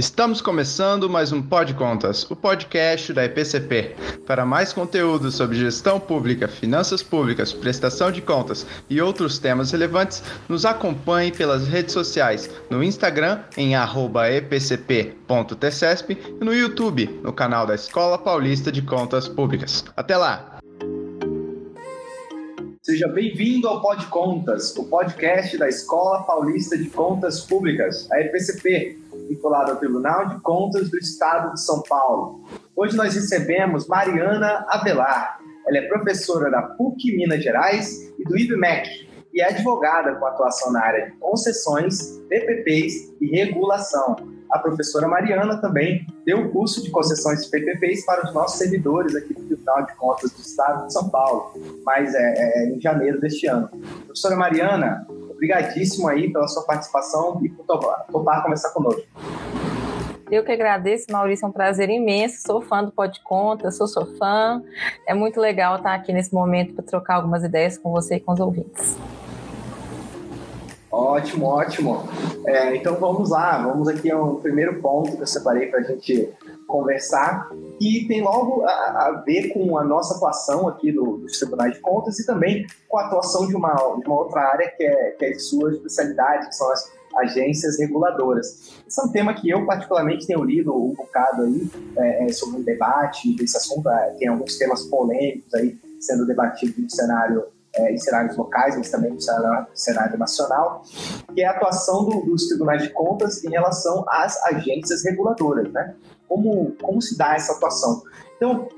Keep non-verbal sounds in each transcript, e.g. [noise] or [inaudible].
Estamos começando mais um Pod Contas, o podcast da EPCP. Para mais conteúdo sobre gestão pública, finanças públicas, prestação de contas e outros temas relevantes, nos acompanhe pelas redes sociais, no Instagram em @epcp.tcesp e no YouTube, no canal da Escola Paulista de Contas Públicas. Até lá! Seja bem-vindo ao Pod Contas, o podcast da Escola Paulista de Contas Públicas, a EPCP vinculado ao Tribunal de Contas do Estado de São Paulo. Hoje nós recebemos Mariana Avelar. Ela é professora da PUC Minas Gerais e do IBMEC e é advogada com atuação na área de concessões, PPPs e regulação. A professora Mariana também deu o curso de concessões e PPPs para os nossos servidores aqui do Tribunal de Contas do Estado de São Paulo, mas é, é em janeiro deste ano. Professora Mariana, Obrigadíssimo aí pela sua participação e por topar, conversar conosco. Eu que agradeço, Maurício, é um prazer imenso. Sou fã do Pode Conta, sou sou fã. É muito legal estar aqui nesse momento para trocar algumas ideias com você e com os ouvintes. Ótimo, ótimo. É, então vamos lá, vamos aqui a um primeiro ponto que eu separei para a gente conversar e tem logo a, a, ver com a nossa atuação aqui do, dos tribunais de contas e também com a atuação de uma, de uma outra área que é, que é de sua especialidade, que são as agências reguladoras. Esse é um tema que eu particularmente tenho lido um bocado aí é, é sobre um debate desse assunto, é, tem alguns temas polêmicos aí sendo debatidos no cenário é, em cenários locais, mas também no cenário, cenário nacional, que é a atuação do, dos tribunais de contas em relação às agências reguladoras, né? Como, como se dá essa atuação? Então,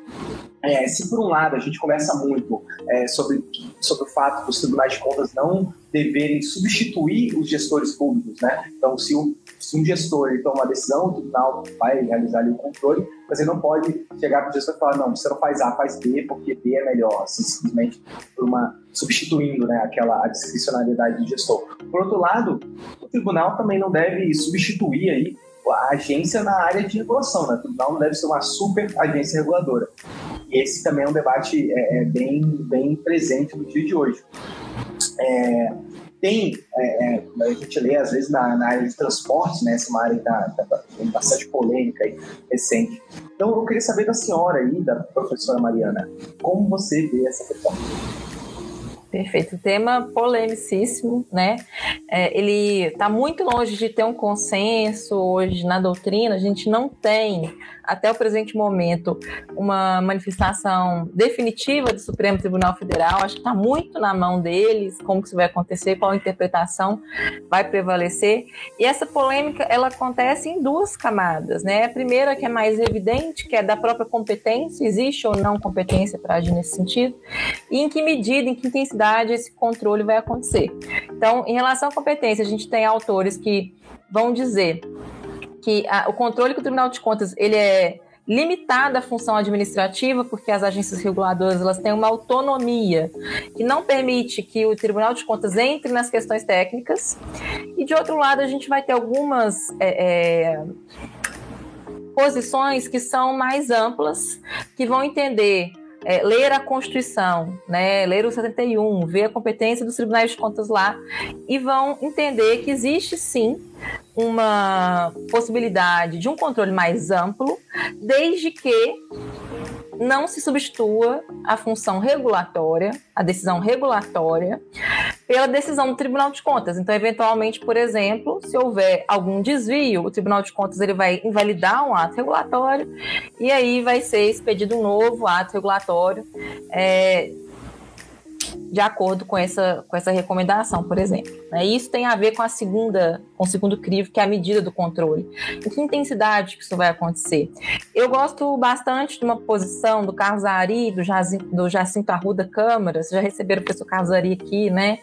é, se por um lado a gente conversa muito é, sobre, sobre o fato dos tribunais de contas não deverem substituir os gestores públicos, né? Então, se, o, se um gestor toma uma decisão, o tribunal vai realizar ali o controle, mas ele não pode chegar para o gestor e falar, não, você não faz A, faz B, porque B é melhor, assim, simplesmente por uma substituindo né, aquela a discricionalidade do gestor. Por outro lado, o tribunal também não deve substituir aí a agência na área de regulação, né? O tribunal não deve ser uma super agência reguladora. Esse também é um debate é, é bem, bem presente no dia de hoje. É, tem, é, é, a gente lê às vezes na, na, área de transportes, né? Essa é área que está tá, tem bastante polêmica aí, recente. Então eu queria saber da senhora aí, da professora Mariana, como você vê essa questão? Perfeito. Tema polemicíssimo, né? É, ele está muito longe de ter um consenso hoje na doutrina. A gente não tem até o presente momento, uma manifestação definitiva do Supremo Tribunal Federal. Acho que está muito na mão deles como que isso vai acontecer, qual interpretação vai prevalecer. E essa polêmica ela acontece em duas camadas, né? A primeira que é mais evidente, que é da própria competência, existe ou não competência para agir nesse sentido, e em que medida, em que intensidade esse controle vai acontecer. Então, em relação à competência, a gente tem autores que vão dizer que a, o controle que o Tribunal de Contas ele é limitado à função administrativa, porque as agências reguladoras elas têm uma autonomia que não permite que o Tribunal de Contas entre nas questões técnicas. E de outro lado, a gente vai ter algumas é, é, posições que são mais amplas, que vão entender é, ler a Constituição, né, ler o 71, ver a competência dos tribunais de contas lá e vão entender que existe sim uma possibilidade de um controle mais amplo, desde que não se substitua a função regulatória, a decisão regulatória, pela decisão do Tribunal de Contas. Então, eventualmente, por exemplo, se houver algum desvio, o Tribunal de Contas ele vai invalidar um ato regulatório e aí vai ser expedido um novo ato regulatório. É, de acordo com essa, com essa recomendação, por exemplo. Né? Isso tem a ver com a segunda, com o segundo crivo, que é a medida do controle. Em que intensidade que isso vai acontecer? Eu gosto bastante de uma posição do Carlos Ari, do, Jacinto, do Jacinto Arruda Câmara, vocês já receberam o professor Carlos Ari aqui, né?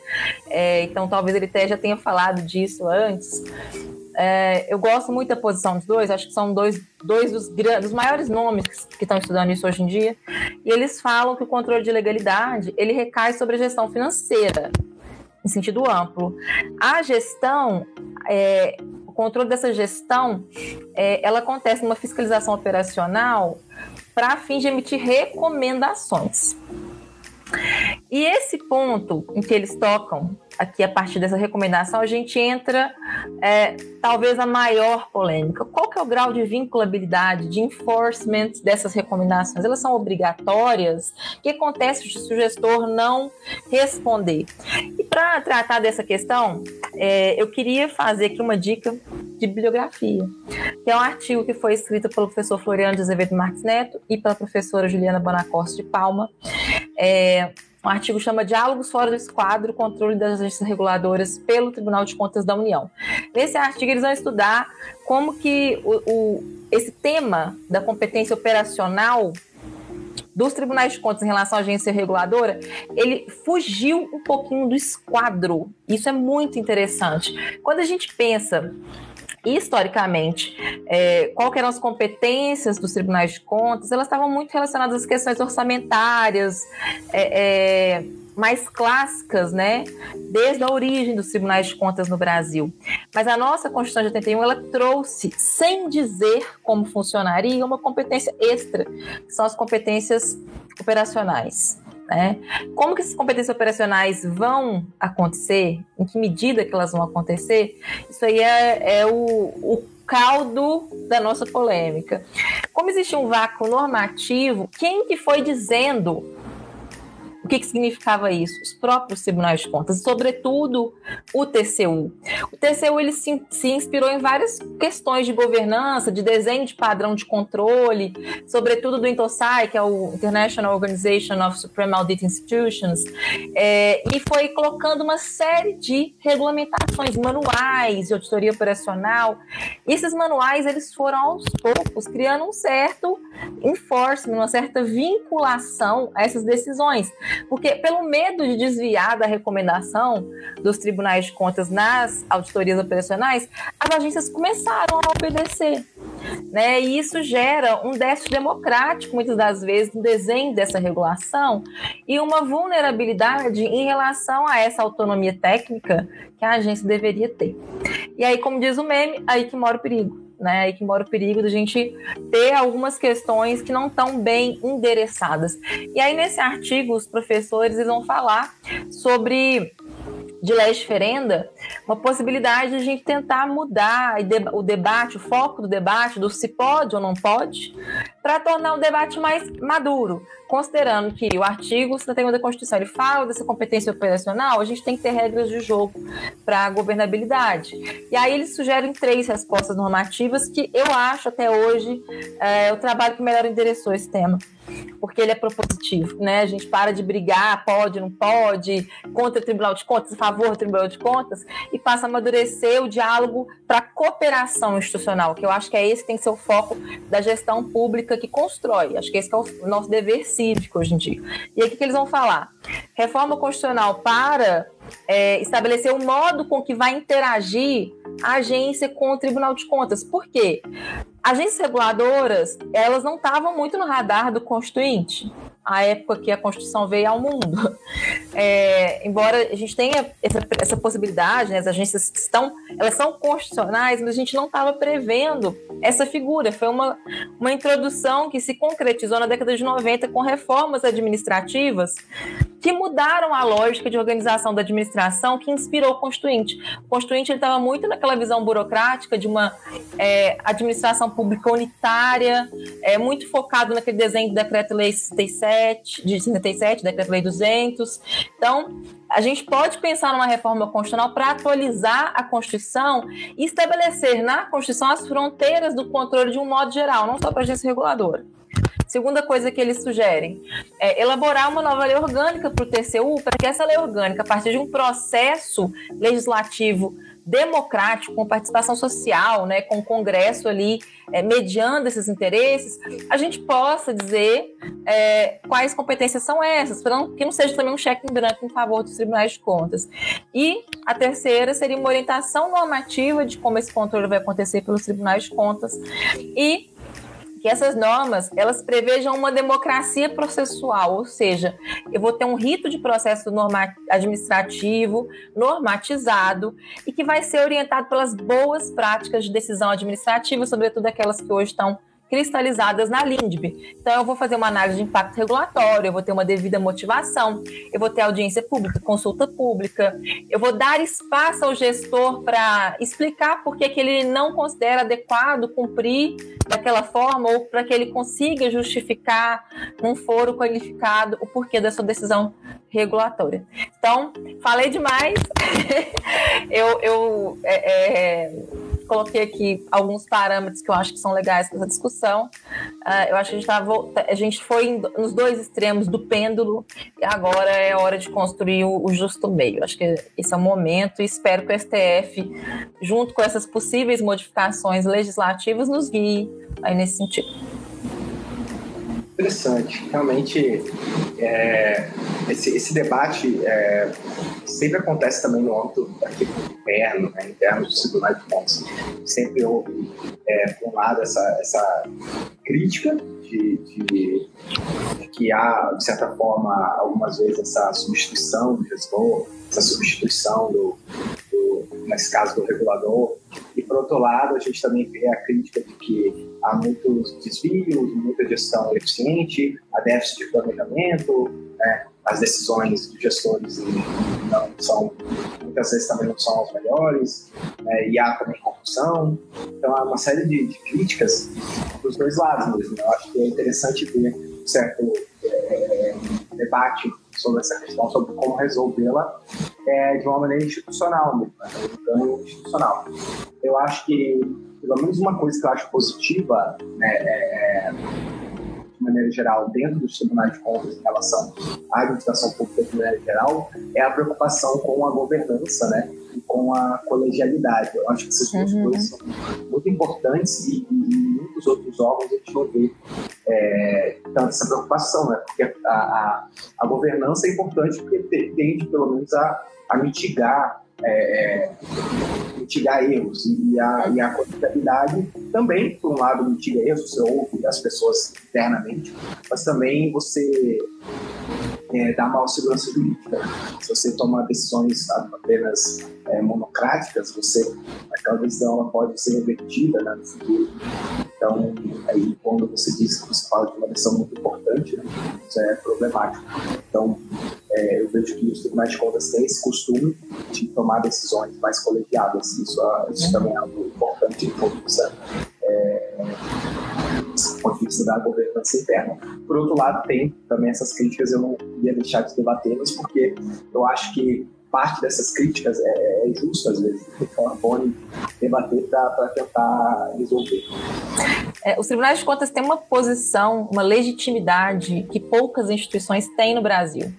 É, então talvez ele até já tenha falado disso antes. É, eu gosto muito da posição dos dois, acho que são dois, dois dos, dos maiores nomes que estão estudando isso hoje em dia, e eles falam que o controle de legalidade ele recai sobre a gestão financeira, em sentido amplo. A gestão, é, o controle dessa gestão, é, ela acontece numa fiscalização operacional para fim de emitir recomendações. E esse ponto em que eles tocam aqui a partir dessa recomendação, a gente entra é, talvez a maior polêmica. Qual que é o grau de vinculabilidade, de enforcement dessas recomendações? Elas são obrigatórias? O que acontece se o gestor não responder? E para tratar dessa questão, é, eu queria fazer aqui uma dica de bibliografia, que é um artigo que foi escrito pelo professor Floriano de Azevedo Marques Neto e pela professora Juliana Bonacoste de Palma. É, um artigo chama Diálogos fora do esquadro, controle das agências reguladoras pelo Tribunal de Contas da União. Nesse artigo eles vão estudar como que o, o, esse tema da competência operacional dos tribunais de contas em relação à agência reguladora, ele fugiu um pouquinho do esquadro. Isso é muito interessante. Quando a gente pensa historicamente, é, qual eram as competências dos tribunais de contas, elas estavam muito relacionadas às questões orçamentárias, é, é, mais clássicas, né, desde a origem dos tribunais de contas no Brasil. Mas a nossa Constituição de 81, ela trouxe, sem dizer como funcionaria, uma competência extra, que são as competências operacionais. Né? Como que essas competências operacionais vão acontecer? Em que medida que elas vão acontecer? Isso aí é, é o, o caldo da nossa polêmica. Como existe um vácuo normativo, quem que foi dizendo que, que significava isso? Os próprios tribunais de contas, sobretudo o TCU. O TCU ele se, se inspirou em várias questões de governança, de desenho de padrão de controle, sobretudo do INTOSAI, que é o International Organization of Supreme Audit Institutions, é, e foi colocando uma série de regulamentações, manuais de auditoria operacional. E esses manuais eles foram aos poucos criando um certo enforcement, uma certa vinculação a essas decisões. Porque, pelo medo de desviar da recomendação dos tribunais de contas nas auditorias operacionais, as agências começaram a obedecer. Né? E isso gera um déficit democrático, muitas das vezes, no desenho dessa regulação e uma vulnerabilidade em relação a essa autonomia técnica que a agência deveria ter. E aí, como diz o meme, aí que mora o perigo né? Aí que mora o perigo da gente ter algumas questões que não estão bem endereçadas. E aí, nesse artigo, os professores eles vão falar sobre de lei ferenda, uma possibilidade de a gente tentar mudar o debate, o foco do debate, do se pode ou não pode, para tornar o debate mais maduro, considerando que o artigo 71 da Constituição ele fala dessa competência operacional, a gente tem que ter regras de jogo para a governabilidade. E aí eles sugerem três respostas normativas que eu acho até hoje é o trabalho que melhor endereçou esse tema porque ele é propositivo, né? A gente para de brigar, pode, não pode, contra o Tribunal de Contas, a favor do Tribunal de Contas, e passa a amadurecer o diálogo para cooperação institucional, que eu acho que é esse que tem que ser o foco da gestão pública que constrói. Acho que esse que é o nosso dever cívico hoje em dia. E o que, que eles vão falar? Reforma constitucional para é, estabelecer o modo com que vai interagir a agência com o Tribunal de Contas. Por quê? Agências reguladoras, elas não estavam muito no radar do Constituinte, a época que a Constituição veio ao mundo. É, embora a gente tenha essa, essa possibilidade, né, as agências estão, elas são constitucionais, mas a gente não estava prevendo essa figura. Foi uma, uma introdução que se concretizou na década de 90 com reformas administrativas que mudaram a lógica de organização da administração que inspirou o Constituinte. O Constituinte estava muito naquela visão burocrática de uma é, administração pública unitária, é, muito focado naquele desenho do Decreto-Lei 67, de 67, Decreto-Lei 200. Então, a gente pode pensar numa reforma constitucional para atualizar a Constituição e estabelecer na Constituição as fronteiras do controle de um modo geral, não só para a agência reguladora. Segunda coisa que eles sugerem é elaborar uma nova lei orgânica para o TCU, para que essa lei orgânica, a partir de um processo legislativo democrático, com participação social, né, com o Congresso ali é, mediando esses interesses, a gente possa dizer é, quais competências são essas, para que não seja também um cheque em branco em favor dos tribunais de contas. E a terceira seria uma orientação normativa de como esse controle vai acontecer pelos tribunais de contas e que essas normas elas prevejam uma democracia processual, ou seja, eu vou ter um rito de processo norma administrativo normatizado e que vai ser orientado pelas boas práticas de decisão administrativa, sobretudo aquelas que hoje estão cristalizadas na LINDB. Então, eu vou fazer uma análise de impacto regulatório, eu vou ter uma devida motivação, eu vou ter audiência pública, consulta pública, eu vou dar espaço ao gestor para explicar por que, ele não considera adequado cumprir daquela forma ou para que ele consiga justificar num foro qualificado o porquê da sua decisão regulatória. Então, falei demais. [laughs] eu eu é, é, coloquei aqui alguns parâmetros que eu acho que são legais para essa discussão. Uh, eu acho que a gente, tá, a gente foi nos dois extremos do pêndulo e agora é hora de construir o, o justo meio. Acho que esse é o momento e espero que o STF, junto com essas possíveis modificações legislativas, nos guie aí nesse sentido interessante. Realmente, é, esse, esse, debate é, sempre acontece também no âmbito interno, né, interno do Tribunal de Contas. Sempre houve, é, por um lado, essa, essa crítica de, de, de, que há, de certa forma, algumas vezes essa substituição do gestor, essa substituição do, nesse caso do regulador. E, por outro lado, a gente também vê a crítica de que há muitos desvios, muita gestão eficiente, há déficit de planejamento, né? as decisões dos gestores não são, muitas vezes também não são as melhores, né? e há também corrupção. Então, há uma série de, de críticas dos dois lados mesmo. Eu acho que é interessante ver um certo é, debate sobre essa questão, sobre como resolvê-la é, de uma maneira institucional mesmo, né? um ganho institucional. Eu acho que, pelo menos uma coisa que eu acho positiva, né, é, de maneira geral, dentro dos tribunais de contas em relação à administração pública de maneira geral, é a preocupação com a governança, né? E com a colegialidade. Eu acho que esses dois uhum. coisas são muito importantes e, e muitos outros órgãos a gente não vê é, tanta essa preocupação, né? Porque a, a, a governança é importante porque tende, pelo menos, a, a mitigar é, é, mitigar erros e a, e a contabilidade também, por um lado, mitiga erros, você ouve as pessoas internamente, mas também você é, dá mal segurança jurídica. Se você toma decisões apenas é, monocráticas, você aquela decisão ela pode ser revertida né, no futuro. Então, aí quando você diz que você fala de uma decisão muito importante, né, isso é problemático. Então, é, eu vejo que os tribunais de contas têm esse costume de tomar decisões mais colegiadas. Isso, isso também é algo importante do ponto de vista, é, do ponto de vista da governança interna. Por outro lado, tem também essas críticas, eu não ia deixar de debatê-las, porque eu acho que parte dessas críticas é, é justo, às vezes, então é bom debater para tentar resolver. É, os tribunais de contas têm uma posição, uma legitimidade que poucas instituições têm no Brasil.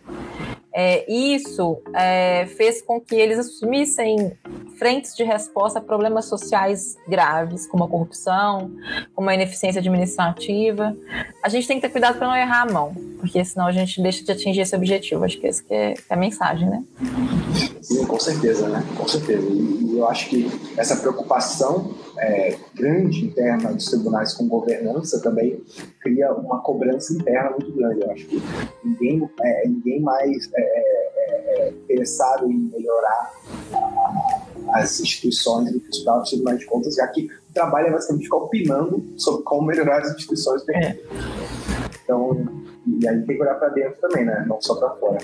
É, isso é, fez com que eles assumissem frentes de resposta a problemas sociais graves, como a corrupção, como a ineficiência administrativa. A gente tem que ter cuidado para não errar a mão, porque senão a gente deixa de atingir esse objetivo. Acho que essa que é, é a mensagem, né? Sim, com certeza, né? Com certeza. E, e eu acho que essa preocupação é, grande interna dos tribunais com governança também cria uma cobrança interna muito grande. Eu acho que ninguém, é, ninguém mais é, é, é interessado em melhorar as instituições do que os próprios tribunais de contas, já que o trabalho é basicamente ficar opinando sobre como melhorar as instituições do é. Então, e aí tem que olhar para dentro também, né? Não só para fora.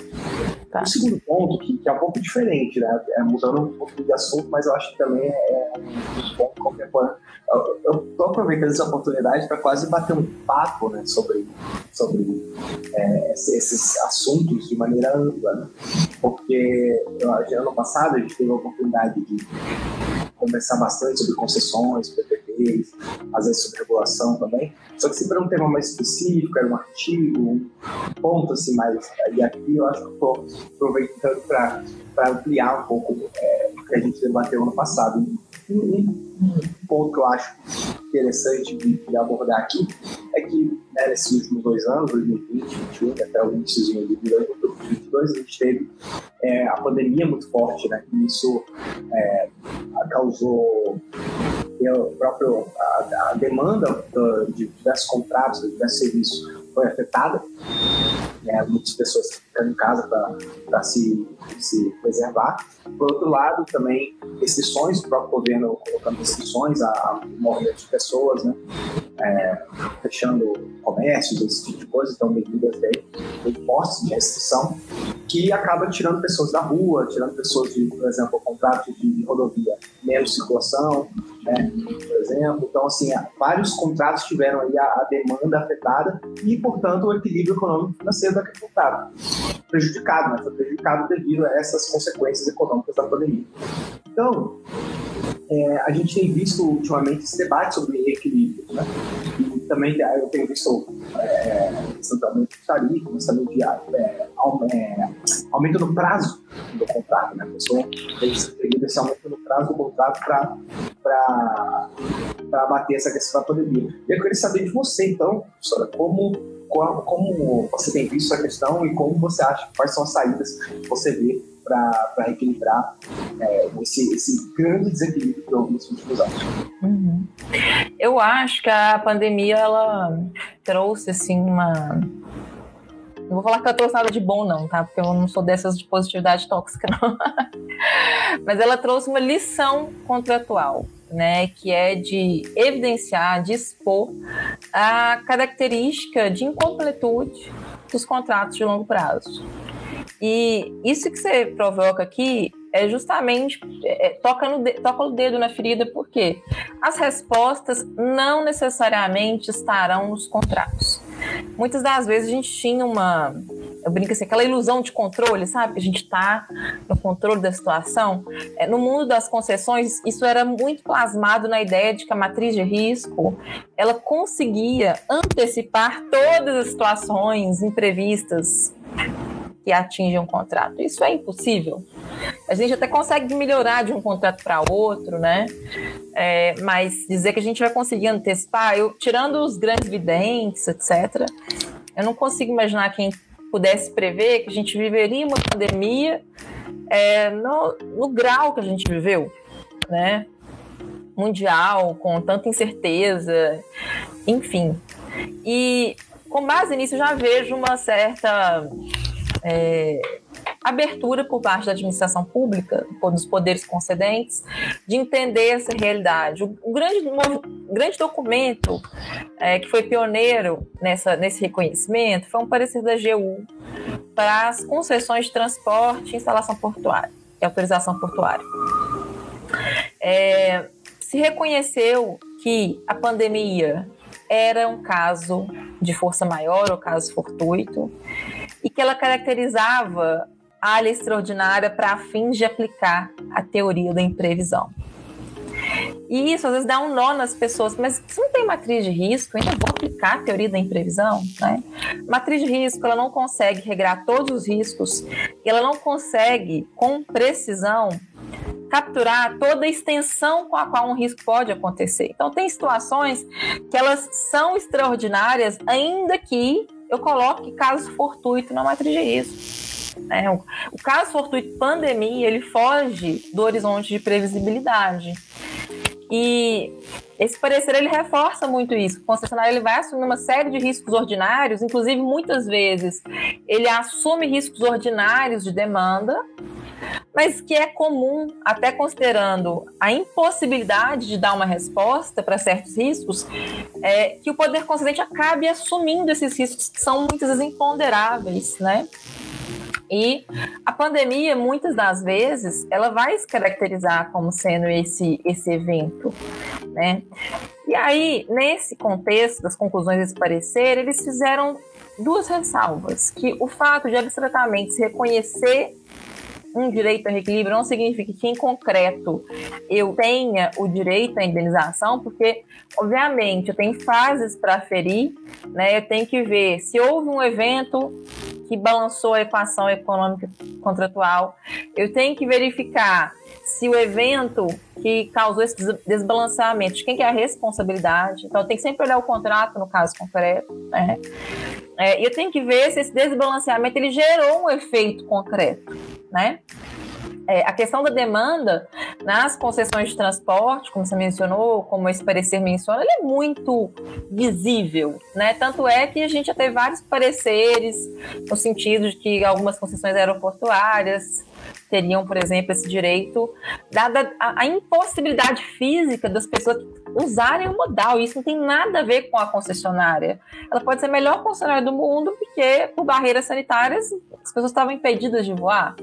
Tá. O segundo ponto, que, que, é um pouco diferente, né? É mudando um pouco de assunto, mas eu acho que também é um ponto contemporâneo. Eu estou aproveitando essa oportunidade para quase bater um papo né, sobre, sobre é, esses assuntos de maneira ampla, né? porque eu, ano passado a gente teve a oportunidade de conversar bastante sobre concessões, PPPs, às vezes sobre regulação também. Só que sempre era um tema mais específico, era um artigo, um ponto assim mais. E aqui eu acho que estou aproveitando para ampliar um pouco é, o que a gente debateu ano passado. Um, um ponto que eu acho interessante de, de abordar aqui é que né, nesses últimos dois anos, 2020, 2021, até o início de 2022, a gente teve é, a pandemia muito forte, né? E isso é, causou o próprio, a, a demanda de diversos contratos, de diversos serviços foi afetada. Né? Muitas pessoas ficando em casa para se, se preservar. Por outro lado, também restrições, o próprio governo colocando restrições a, a de pessoas, né? é, fechando comércios, esse tipo de coisa, então medidas bem, bem fortes de restrição, que acaba tirando pessoas da rua, tirando pessoas de, por exemplo, contratos de, de rodovia, menos circulação, né, por exemplo. Então, assim, vários contratos tiveram aí a, a demanda afetada e, portanto, o equilíbrio econômico financeiro da agricultura prejudicado, né? foi prejudicado devido a essas consequências econômicas da pandemia. Então, é, a gente tem visto ultimamente esse debate sobre equilíbrio, né? E também eu tenho visto é, também tarifa, mas também de é, é, aumento no prazo do contrato, né? A pessoa tem que esse aumento no prazo do contrato para bater essa questão da pandemia. E eu queria saber de você, então, professora, como como você tem visto essa questão e como você acha, quais são as saídas que você vê para equilibrar é, esse, esse, grande desequilíbrio que houve nos últimos anos. Uhum. Eu acho que a pandemia ela trouxe assim uma não vou falar que ela trouxe nada de bom, não, tá? Porque eu não sou dessas de positividade tóxica, não. [laughs] Mas ela trouxe uma lição contratual né, que é de evidenciar, de expor a característica de incompletude dos contratos de longo prazo. E isso que você provoca aqui é justamente é, toca, no, toca o dedo na ferida, porque as respostas não necessariamente estarão nos contratos. Muitas das vezes a gente tinha uma, eu brinco assim, aquela ilusão de controle, sabe? Que a gente está no controle da situação. É, no mundo das concessões, isso era muito plasmado na ideia de que a matriz de risco ela conseguia antecipar todas as situações imprevistas que atingem um contrato. Isso é impossível. A gente até consegue melhorar de um contrato para outro, né? É, mas dizer que a gente vai conseguir antecipar, eu, tirando os grandes videntes, etc., eu não consigo imaginar quem pudesse prever que a gente viveria uma pandemia é, no, no grau que a gente viveu, né? Mundial, com tanta incerteza, enfim. E com base nisso, já vejo uma certa é, abertura por parte da administração pública, dos poderes concedentes, de entender essa realidade. O, grande, grande documento é, que foi pioneiro nessa, nesse reconhecimento foi um parecer da AGU para as concessões de transporte e instalação portuária, e autorização portuária. É, se reconheceu que a pandemia era um caso de força maior ou caso fortuito, e que ela caracterizava a área extraordinária para fins de aplicar a teoria da imprevisão. E isso às vezes dá um nó nas pessoas, mas se não tem matriz de risco, ainda vou aplicar a teoria da imprevisão? Né? Matriz de risco, ela não consegue regrar todos os riscos, ela não consegue, com precisão, capturar toda a extensão com a qual um risco pode acontecer. Então, tem situações que elas são extraordinárias, ainda que eu coloque caso fortuito matriz de risco. Né? O, o caso fortuito pandemia, ele foge do horizonte de previsibilidade. E esse parecer ele reforça muito isso. O concessionário ele vai assumir uma série de riscos ordinários, inclusive muitas vezes ele assume riscos ordinários de demanda, mas que é comum, até considerando a impossibilidade de dar uma resposta para certos riscos, é, que o poder concedente acabe assumindo esses riscos que são muitas vezes imponderáveis, né? E a pandemia, muitas das vezes, ela vai se caracterizar como sendo esse, esse evento, né? E aí, nesse contexto das conclusões desse parecer, eles fizeram duas ressalvas, que o fato de abstratamente se reconhecer um direito a reequilíbrio não significa que, em concreto, eu tenha o direito à indenização, porque, obviamente, eu tenho fases para ferir, né? eu tenho que ver se houve um evento que balançou a equação econômica contratual, eu tenho que verificar se o evento que causou esse desbalanceamento, de quem que é a responsabilidade. Então, tenho que sempre olhar o contrato no caso concreto, né? É, eu tenho que ver se esse desbalanceamento ele gerou um efeito concreto né? É, a questão da demanda nas concessões de transporte, como você mencionou, como esse parecer menciona, ele é muito visível, né? Tanto é que a gente já teve vários pareceres no sentido de que algumas concessões aeroportuárias teriam, por exemplo, esse direito, dada a, a impossibilidade física das pessoas usarem o modal. Isso não tem nada a ver com a concessionária. Ela pode ser a melhor concessionária do mundo, porque por barreiras sanitárias as pessoas estavam impedidas de voar.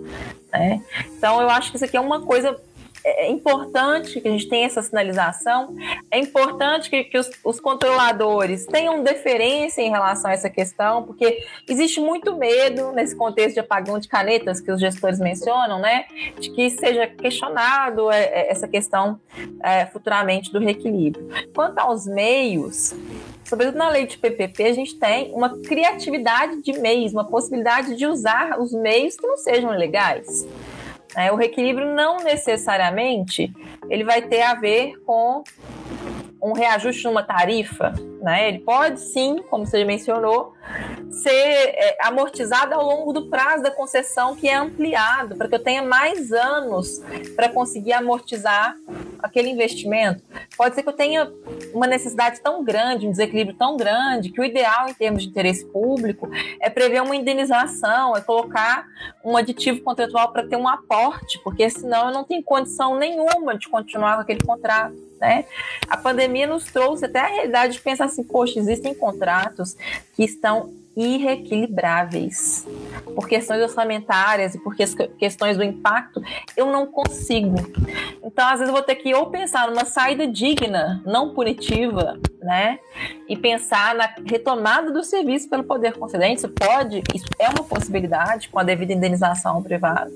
Né? Então, eu acho que isso aqui é uma coisa é, é importante que a gente tenha essa sinalização, é importante que, que os, os, controladores tenham deferência em relação a essa questão, porque existe muito medo nesse contexto de apagão de canetas que os gestores mencionam, né, de que seja questionado é, é, essa questão é, futuramente do reequilíbrio. Quanto aos meios, sobretudo na lei de PPP, a gente tem uma criatividade de meios, uma possibilidade de usar os meios que não sejam legais. É, o reequilíbrio não necessariamente ele vai ter a ver com um reajuste numa tarifa, né? Ele pode sim, como você mencionou, ser é, amortizado ao longo do prazo da concessão que é ampliado para que eu tenha mais anos para conseguir amortizar aquele investimento. Pode ser que eu tenha uma necessidade tão grande, um desequilíbrio tão grande, que o ideal em termos de interesse público é prever uma indenização, é colocar um aditivo contratual para ter um aporte, porque senão eu não tenho condição nenhuma de continuar com aquele contrato. Né? A pandemia nos trouxe até a realidade de pensar assim, poxa, existem contratos que estão irreequilibráveis. Por questões orçamentárias e por questões do impacto, eu não consigo. Então, às vezes, eu vou ter que ou pensar numa saída digna, não punitiva, né? E pensar na retomada do serviço pelo poder concedente. Isso pode, isso é uma possibilidade com a devida indenização privada.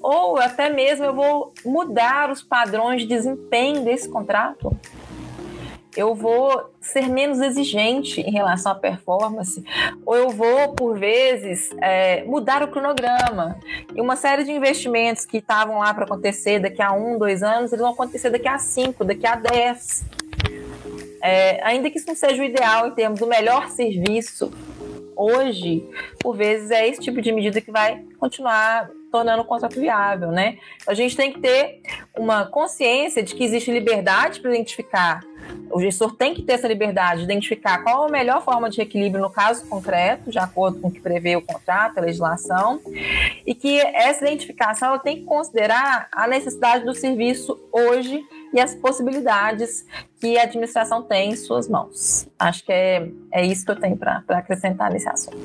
Ou até mesmo eu vou mudar os padrões de desempenho desse contrato eu vou ser menos exigente em relação à performance, ou eu vou, por vezes, é, mudar o cronograma. E uma série de investimentos que estavam lá para acontecer daqui a um, dois anos, eles vão acontecer daqui a cinco, daqui a dez. É, ainda que isso não seja o ideal em termos do melhor serviço, hoje, por vezes, é esse tipo de medida que vai continuar tornando o contrato viável, né? A gente tem que ter uma consciência de que existe liberdade para identificar o gestor tem que ter essa liberdade de identificar qual a melhor forma de equilíbrio no caso concreto, de acordo com o que prevê o contrato, a legislação, e que essa identificação ela tem que considerar a necessidade do serviço hoje e as possibilidades que a administração tem em suas mãos. Acho que é, é isso que eu tenho para acrescentar nesse assunto.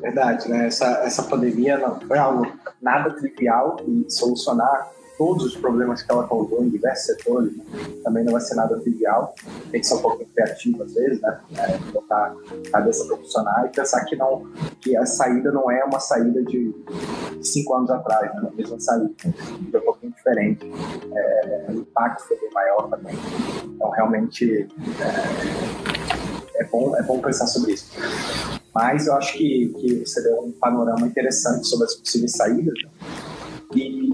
Verdade, né? Essa, essa pandemia não foi algo nada trivial e solucionar todos os problemas que ela causou em diversos setores, né? também não vai ser nada trivial. Tem que ser um pouco criativo às vezes, né? É, botar a cabeça profissional e pensar que não, que a saída não é uma saída de cinco anos atrás, né? a mesma saída, é um pouquinho diferente. É, o impacto foi bem maior também. Então, realmente, é, é, bom, é bom pensar sobre isso. Mas eu acho que, que você deu um panorama interessante sobre as possíveis saídas. Né? E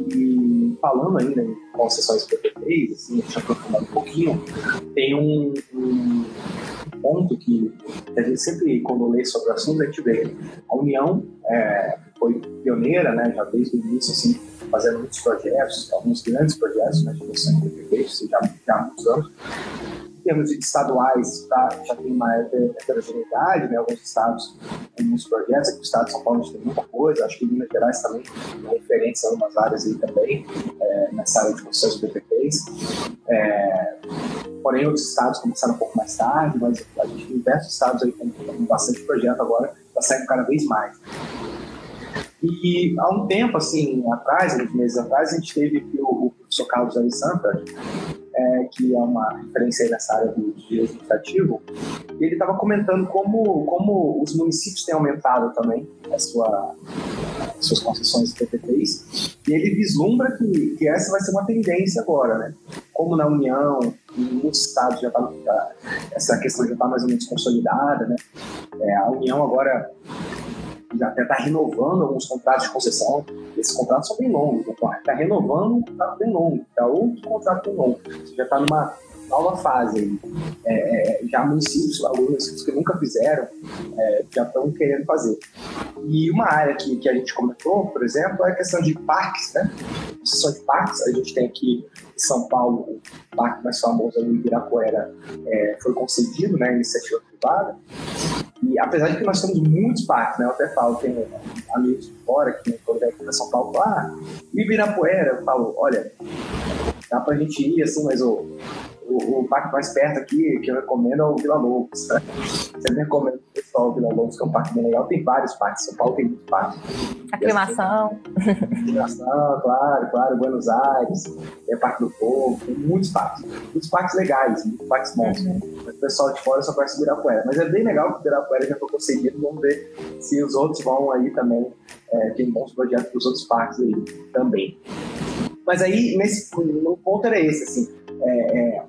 falando ainda em concessões PPPs, assim, deixa eu um pouquinho, tem um, um ponto que, a gente sempre, quando lê sobre o assunto, a gente vê a União é, foi pioneira, né, já desde o início, assim, fazendo muitos projetos, alguns grandes projetos né, de de já, já há muitos anos, termos estaduais, tá, já tem uma heterogeneidade, né? alguns estados têm muitos projetos, aqui no estado de São Paulo a gente tem muita coisa, acho que Minas Gerais também tem referência em algumas áreas aí também, é, nessa área de concessões PPPs. É, porém, outros estados começaram um pouco mais tarde, mas a gente tem diversos estados aí com, com bastante projeto agora, está saindo cada vez mais. E há um tempo, assim, atrás, uns meses atrás, a gente teve o, o professor Carlos Alessandra, é, que é uma referência nessa área do direito e ele estava comentando como, como os municípios têm aumentado também a sua, as suas concessões de PPPs, e ele vislumbra que, que essa vai ser uma tendência agora, né? Como na União, em muitos estados já está essa questão já está mais ou menos consolidada, né? É, a União agora até está renovando alguns contratos de concessão. Esses contratos são bem longos, está né? renovando um contrato bem longo, está outro contrato bem longo. Você já está numa nova fase aí. É, é, já municípios, alunos que nunca fizeram, é, já estão querendo fazer. E uma área que, que a gente comentou, por exemplo, é a questão de parques, né? Concessão de parques, a gente tem aqui em São Paulo, o parque mais famoso, o Ibirapuera, é, foi concedido, né, iniciativa privada. E apesar de que nós temos muitos parques, né? Eu até falo, tem amigos de fora que quando vem aqui para São Paulo, ah, e Ibirapuera, eu falo, olha, dá pra gente ir assim, mas o, o, o parque mais perto aqui que eu recomendo é o Vila Lobos. Né? Sempre recomendo o pessoal o Vila Lobos, que é um parque bem legal. Tem vários parques, São Paulo tem muitos parques. Aclimação. Aclimação, claro, claro. Buenos Aires, é Parque do Povo, tem muitos parques. Muitos parques legais, muitos parques bons. Uhum. O pessoal de fora só conhece o Ibirapuera. Mas é bem legal que o Ibirapuera já foi conseguido. Vamos ver se os outros vão aí também. É, tem bons projetos para os outros parques aí também. Mas aí, nesse, no ponto era esse, assim, é, é,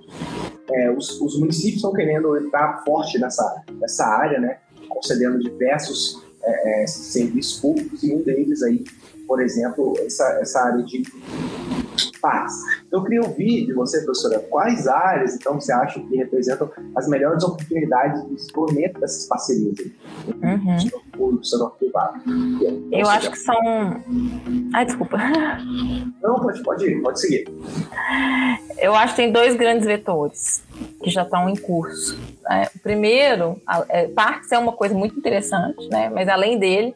os, os, municípios estão querendo entrar forte nessa, nessa área, né, concedendo diversos é, é, serviços públicos e um deles aí, por exemplo, essa, essa área de paz. Então, eu queria ouvir de você, professora, quais áreas, então, você acha que representam as melhores oportunidades de desenvolvimento dessas parcerias? Uhum. Setor público, setor privado. Eu acho que são... Ai, desculpa. Não, pode, pode ir, pode seguir. Eu acho que tem dois grandes vetores que já estão em curso. Né? O primeiro, é, parques é uma coisa muito interessante, né? mas além dele,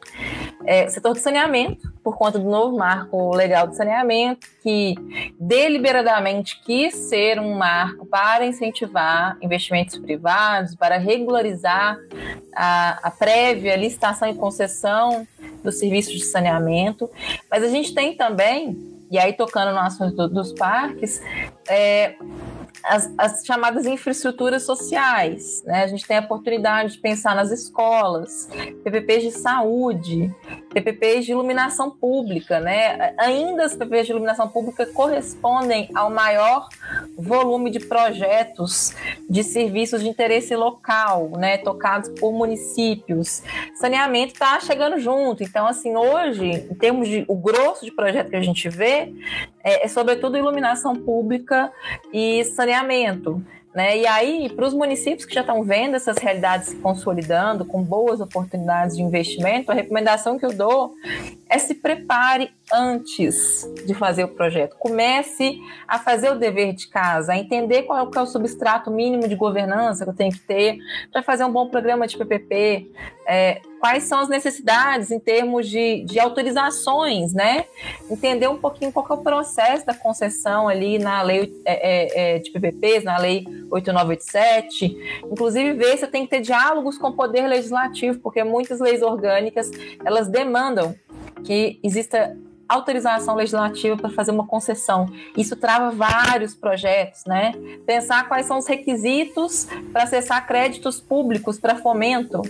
é o setor de saneamento, por conta do novo marco legal de saneamento, que deliberadamente quis ser um marco para incentivar investimentos privados, para regularizar a, a prévia licitação e concessão dos serviços de saneamento. Mas a gente tem também, e aí tocando no assunto do, dos parques, é, as, as, chamadas infraestruturas sociais. Né? A gente tem a oportunidade de pensar nas escolas, PPPs de saúde, PPPs de iluminação pública. Né? Ainda as PPPs de iluminação pública correspondem ao maior volume de projetos de serviços de interesse local, né? tocados por municípios. Saneamento está chegando junto. Então, assim, hoje, em termos de o grosso de projeto que a gente vê, é, é sobretudo iluminação pública e saneamento. Né? E aí, para os municípios que já estão vendo essas realidades se consolidando, com boas oportunidades de investimento, a recomendação que eu dou é se prepare antes de fazer o projeto. Comece a fazer o dever de casa, a entender qual é o substrato mínimo de governança que eu tenho que ter para fazer um bom programa de PPP, é, quais são as necessidades em termos de, de autorizações, né? Entender um pouquinho qual é o processo da concessão ali na lei é, é, é de PPPs, na lei 8987. Inclusive, ver se tem que ter diálogos com o poder legislativo, porque muitas leis orgânicas, elas demandam que exista autorização legislativa para fazer uma concessão. Isso trava vários projetos, né? Pensar quais são os requisitos para acessar créditos públicos para fomento.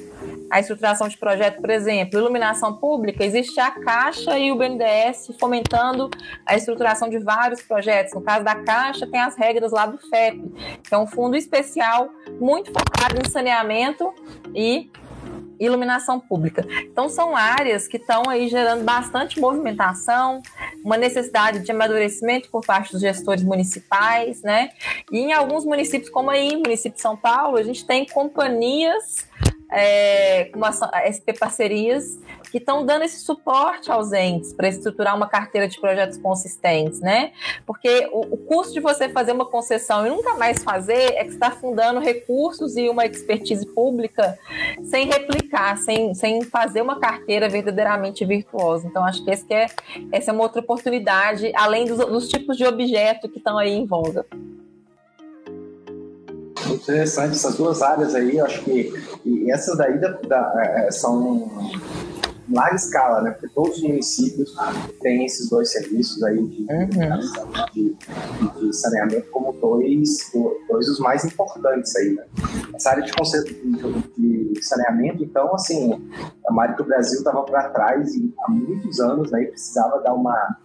A estruturação de projeto, por exemplo, iluminação pública, existe a Caixa e o BNDES fomentando a estruturação de vários projetos. No caso da Caixa, tem as regras lá do FEP, que é um fundo especial muito focado em saneamento e iluminação pública. Então, são áreas que estão aí gerando bastante movimentação, uma necessidade de amadurecimento por parte dos gestores municipais, né? E em alguns municípios, como aí, município de São Paulo, a gente tem companhias é, como a SP Parcerias, que estão dando esse suporte aos entes para estruturar uma carteira de projetos consistentes, né? Porque o, o, custo de você fazer uma concessão e nunca mais fazer é que está fundando recursos e uma expertise pública sem replicar, sem, sem fazer uma carteira verdadeiramente virtuosa. Então, acho que, esse que é, essa é uma outra oportunidade, além dos, dos tipos de objeto que estão aí em voga. Interessante essas duas áreas aí, acho que e essas daí da, da, é, são larga escala, né? Porque todos os municípios têm esses dois serviços aí de, uhum. de, de, saneamento como dois, dois dos mais importantes aí, né? Essa área de, de saneamento, então, assim, a área que o Brasil estava para trás e, há muitos anos, né? E precisava dar uma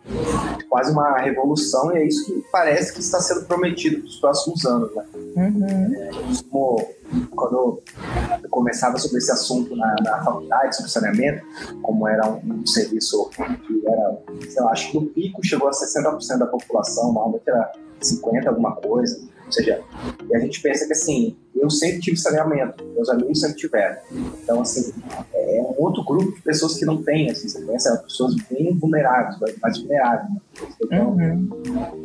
quase uma revolução e é isso que parece que está sendo prometido para os próximos anos, né? Uhum. É, como quando começava sobre esse assunto na, na faculdade, sobre saneamento, como era um, um, serviço que era, sei lá, acho que no pico chegou a 60% da população, que era 50% alguma coisa. Ou seja, e a gente pensa que assim, eu sempre tive saneamento, meus amigos sempre tiveram. Então, assim, é, um outro grupo de pessoas que não têm, assim, você pensa, pessoas bem vulneráveis, mais vulneráveis. Né? Então, uhum.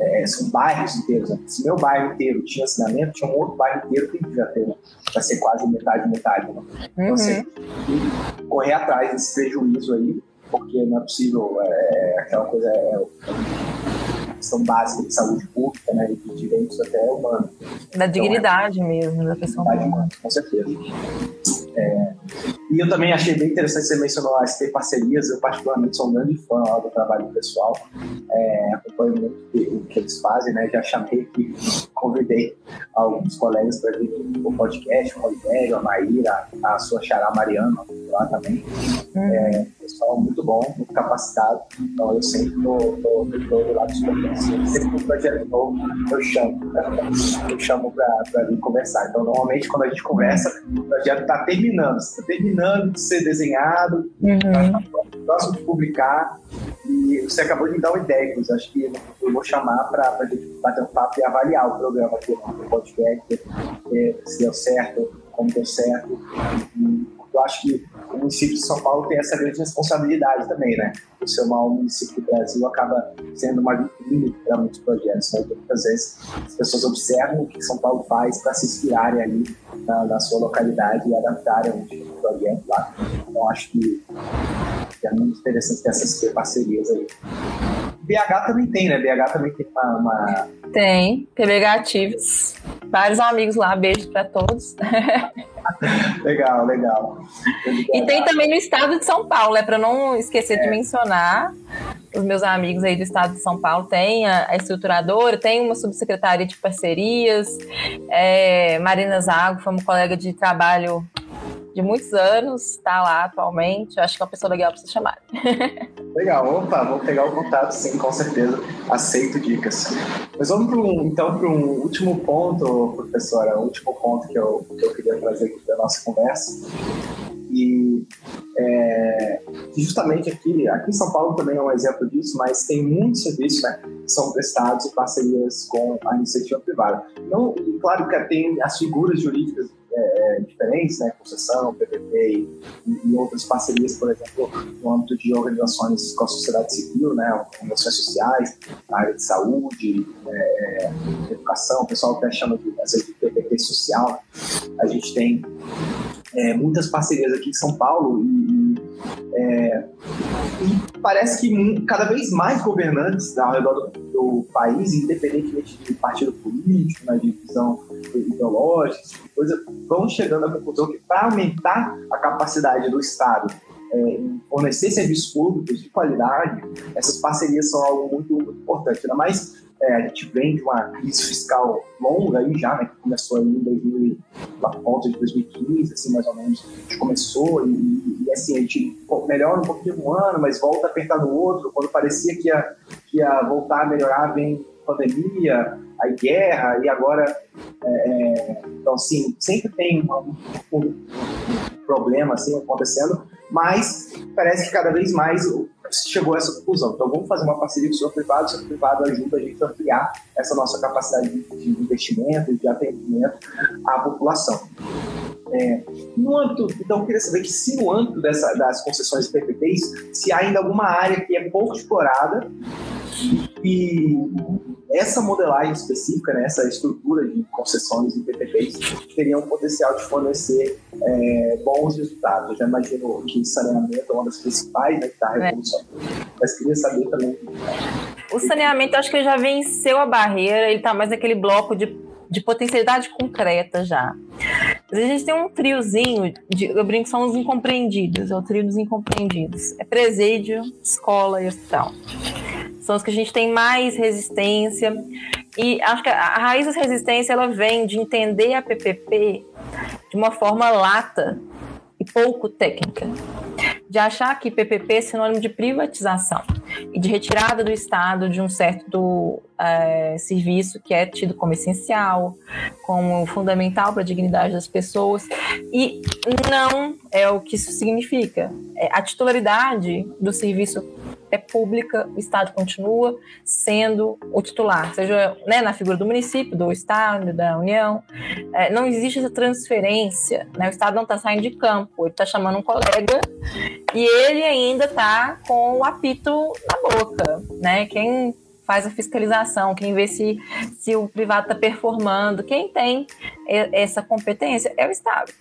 é, são bairros inteiros. Né? Se meu bairro inteiro tinha assinamento, tinha um outro bairro inteiro que já ter, para ser quase metade, metade. Né? Então, uhum. você correr atrás desse prejuízo aí, porque não é possível, é, aquela coisa, é questão básica de saúde pública, né, de direitos até humanos. Da então, dignidade é, mesmo da pessoa humana. Com certeza. É, e eu também achei bem interessante você mencionou as ter parcerias. Eu, particularmente, sou um grande fã lá, do trabalho pessoal. É, acompanho muito o que eles fazem, né? Já chamei aqui, convidei alguns colegas para vir o podcast, o Rogério, a Maíra, a sua xará Mariana lá também. É, pessoal muito bom, muito capacitado. Então, eu sempre estou do lado dos projetos. Sempre um projeto novo, eu chamo. Eu chamo para vir conversar. Então, normalmente, quando a gente conversa, o projeto está terminando. Está terminando de ser desenhado, uhum. Tá próximo de publicar. E você acabou de me dar uma ideia, Cruz. Acho que eu vou chamar para a gente bater um papo e avaliar o programa aqui no podcast, se deu certo, como deu certo. E eu acho que o município de São Paulo tem essa grande responsabilidade também, né? O ser o maior município do Brasil acaba sendo uma vitrine para muitos projetos. Né? Então, muitas vezes as pessoas observam o que São Paulo faz para se inspirarem ali na, na, sua localidade e adaptarem um tipo de projeto lá. Então, acho que é muito interessante ter essas parcerias aí. BH também tem, né? BH também tem uma. uma... Tem, PBH Ativos. Vários amigos lá, beijos para todos. [laughs] legal, legal. E tem também no estado de São Paulo, é para não esquecer é. de mencionar. Os meus amigos aí do estado de São Paulo têm a, a estruturadora, tem uma subsecretaria de parcerias. É, Marina Zago foi uma colega de trabalho de muitos anos, está lá atualmente. Eu acho que é uma pessoa legal para você chamar. [laughs] Legal, opa, vou pegar o contato, sim, com certeza. Aceito dicas. Mas vamos pro, então para um último ponto, professora, o último ponto que eu, que eu queria trazer aqui da nossa conversa. E é, justamente aqui, aqui em São Paulo também é um exemplo disso, mas tem muitos serviços né, que são prestados em parcerias com a iniciativa privada. Então, claro que tem as figuras jurídicas é, é, diferentes, né, concessão, PPP e, e, outras parcerias, por exemplo, no âmbito de organizações com a sociedade civil, né, organizações sociais, na área de saúde, é, educação, o pessoal até chama de, de PPP social. A gente tem é, muitas parcerias aqui em São Paulo e, é, e parece que cada vez mais governantes ao redor do, do país, independentemente de partido político, na né, divisão ideológica, coisa, vão chegando à conclusão que para aumentar a capacidade do Estado é, em fornecer serviços públicos de qualidade, essas parcerias são algo muito, muito importante. Ainda mais é, a gente vem de uma crise fiscal longa aí já, né, que começou aí em 2000, na ponta de 2015, assim, mais ou menos, a gente começou e, e assim, a gente melhora um pouquinho um ano, mas volta a apertar no outro, quando parecia que ia, que ia voltar a melhorar, vem pandemia, a guerra, e agora, é, é então, assim, sempre tem um, um problema, assim, acontecendo, mas parece que cada vez mais chegou a essa conclusão. Então vamos fazer uma parceria com o setor privado, o setor privado ajuda a gente a ampliar essa nossa capacidade de investimento, de atendimento à população. É, no âmbito, então eu queria saber que se no âmbito dessa, das concessões PPPs, se há ainda alguma área que é pouco explorada e essa modelagem específica, né, essa estrutura de concessões e PPPs teria um potencial de fornecer é, bons resultados. Eu já imagino que saneamento é uma das principais, né, que está revolucionando. É. Mas queria saber também. O saneamento, acho que ele já venceu a barreira, ele está mais naquele bloco de, de potencialidade concreta já. Mas a gente tem um triozinho, de, eu brinco são os incompreendidos, é o trio dos incompreendidos. É presídio, escola e hospital são os que a gente tem mais resistência. E acho que a raiz dessa resistência ela vem de entender a PPP de uma forma lata e pouco técnica. De achar que PPP é sinônimo de privatização e de retirada do Estado de um certo é, serviço que é tido como essencial, como fundamental para a dignidade das pessoas. E não é o que isso significa. É, a titularidade do serviço é pública, o Estado continua sendo o titular, seja né, na figura do município, do Estado, da União. É, não existe essa transferência, né? o Estado não está saindo de campo, ele está chamando um colega e ele ainda está com o apito na boca. Né? Quem faz a fiscalização, quem vê se, se o privado está performando, quem tem essa competência é o Estado.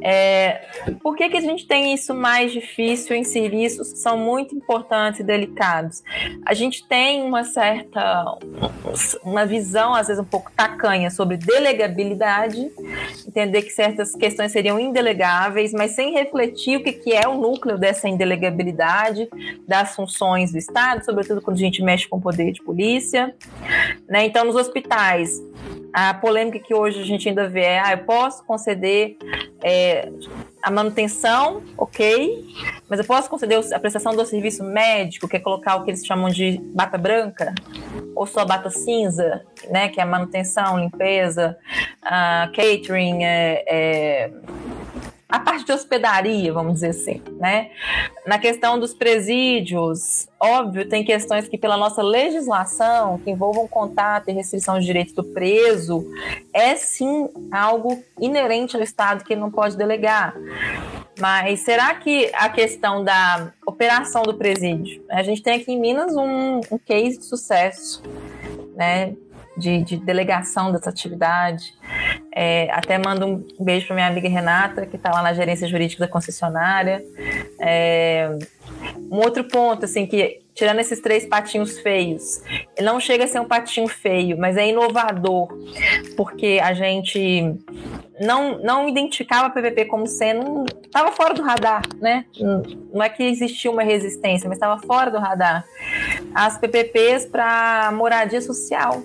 É, por que, que a gente tem isso mais difícil em serviços que são muito importantes e delicados? A gente tem uma certa uma visão, às vezes um pouco tacanha, sobre delegabilidade, entender que certas questões seriam indelegáveis, mas sem refletir o que, que é o núcleo dessa indelegabilidade das funções do Estado, sobretudo quando a gente mexe com o poder de polícia. Né? Então, nos hospitais, a polêmica que hoje a gente ainda vê é: ah, eu posso conceder é, a manutenção, ok, mas eu posso conceder a prestação do serviço médico, que é colocar o que eles chamam de bata branca, ou só bata cinza, né, que é manutenção, limpeza, uh, catering, é, é a parte de hospedaria, vamos dizer assim, né? Na questão dos presídios, óbvio, tem questões que pela nossa legislação, que envolvam contato e restrição de direitos do preso, é sim algo inerente ao Estado que ele não pode delegar. Mas será que a questão da operação do presídio? A gente tem aqui em Minas um, um case de sucesso, né? de, de delegação dessa atividade. É, até mando um beijo para minha amiga Renata, que está lá na gerência jurídica da concessionária. É, um outro ponto, assim, que tirando esses três patinhos feios, não chega a ser um patinho feio, mas é inovador, porque a gente não, não identificava a PVP como sendo. estava fora do radar, né? Não é que existia uma resistência, mas estava fora do radar. As PPPs para moradia social.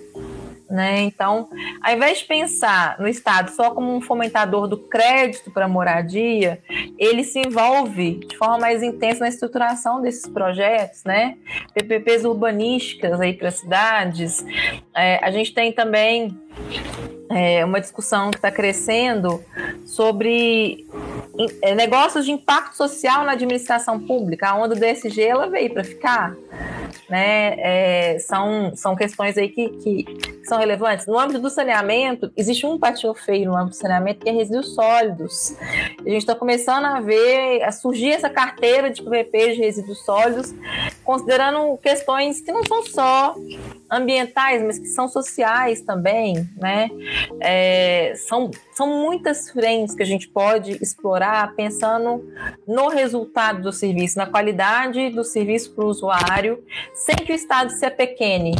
Né? Então, ao invés de pensar no Estado só como um fomentador do crédito para moradia, ele se envolve de forma mais intensa na estruturação desses projetos, né? PPPs urbanísticas aí para cidades. É, a gente tem também é, uma discussão que está crescendo sobre é, negócios de impacto social na administração pública. A onda do ESG ela veio para ficar. Né? É, são, são questões aí que, que, são relevantes. No âmbito do saneamento, existe um patinho feio no âmbito do saneamento que é resíduos sólidos. A gente está começando a ver, a surgir essa carteira de PVP de resíduos sólidos, considerando questões que não são só ambientais, mas que são sociais também, né? É, são, são muitas frentes que a gente pode explorar pensando no resultado do serviço, na qualidade do serviço para o usuário, sem que o Estado se apequene,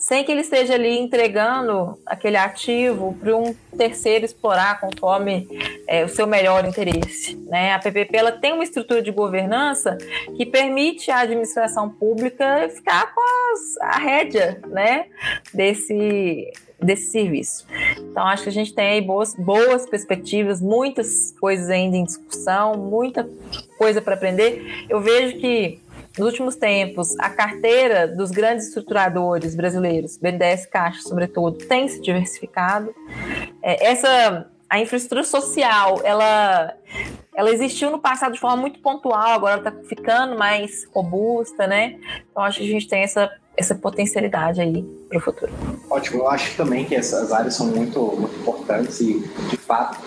sem que ele esteja ali entregando aquele ativo para um terceiro explorar conforme é, o seu melhor interesse. Né? A PPP ela tem uma estrutura de governança que permite à administração pública ficar com as, a rédea né, desse, desse serviço. Então, acho que a gente tem aí boas, boas perspectivas, muitas coisas ainda em discussão, muita coisa para aprender. Eu vejo que nos últimos tempos, a carteira dos grandes estruturadores brasileiros, BNDES, Caixa, sobretudo, tem se diversificado. É, essa a infraestrutura social, ela, ela existiu no passado de forma muito pontual, agora está ficando mais robusta, né? Então acho que a gente tem essa, essa potencialidade aí para o futuro. Ótimo, eu acho também que essas áreas são muito, muito importantes e, de fato,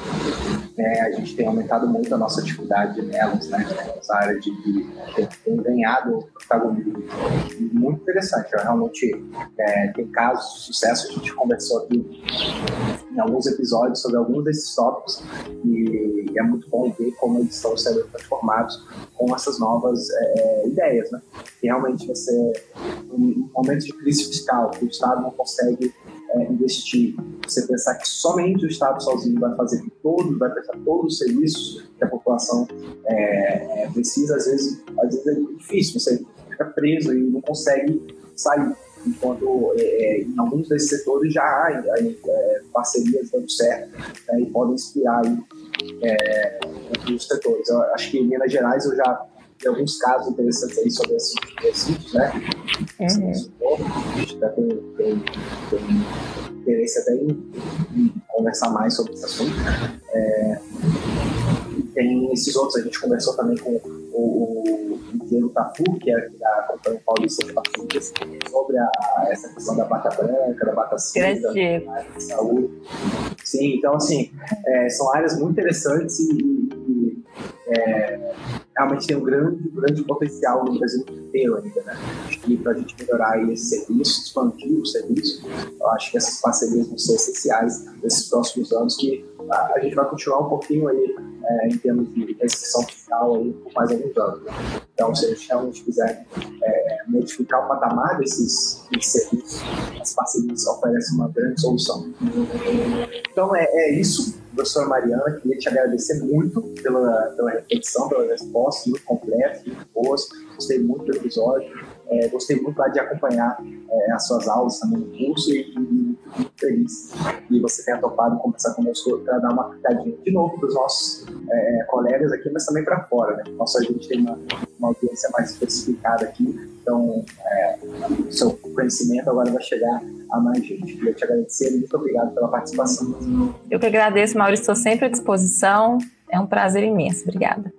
né, a gente tem aumentado muito a nossa atividade nelas, né? Essa área de, de tem ganhado protagonismo muito interessante. Realmente é, tem casos de sucesso, a gente conversou aqui em alguns episódios sobre alguns desses tópicos e é muito bom ver como eles estão sendo transformados com essas novas é, ideias, né? Que realmente vai ser um momento de crise fiscal, que o Estado não consegue é, investir, você pensar que somente o Estado sozinho vai fazer todo, vai prestar todos os serviços que a população é, é, precisa, às vezes, às vezes é difícil, você fica preso e não consegue sair. Enquanto é, é, em alguns desses setores já há é, parcerias dando certo né, e podem inspirar aí, é, os setores. Eu acho que em Minas Gerais eu já tem alguns casos interessantes aí sobre esses presídios, né? Uhum. A gente até tem, tem, tem interesse até em, em, conversar mais sobre esse assunto. É, tem esses outros, a gente conversou também com o, o pelo Tafu, que é da Companhia Paulista de Parcerias, sobre a, essa questão da bata branca, da bata cinza, da saúde. Sim, então, assim, é, são áreas muito interessantes e, e é, realmente tem um grande, grande potencial no Brasil inteiro ainda, né? E para a gente melhorar esse serviço, expandir o serviço, eu acho que essas parcerias vão ser essenciais nesses próximos anos, que a, a gente vai continuar um pouquinho aí é, em termos de restrição fiscal aí por mais alguns anos. Né? Então, se a gente realmente quiser é, modificar o patamar desses, desses serviços, as parcerias oferecem uma grande solução. Então, é, é isso professora Mariana, queria te agradecer muito pela, pela reflexão, pela resposta, muito completa, muito boas. Gostei muito do episódio. É, gostei muito lá de acompanhar é, as suas aulas também no curso e, e muito feliz que você tenha topado conversar conosco para dar uma pitadinha de novo para os nossos é, colegas aqui, mas também para fora. Né? Nossa, a gente tem uma, uma audiência mais especificada aqui, então é, seu conhecimento agora vai chegar a mais gente. Queria te agradecer e muito obrigado pela participação. Eu que agradeço, Maurício, estou sempre à disposição. É um prazer imenso. Obrigada.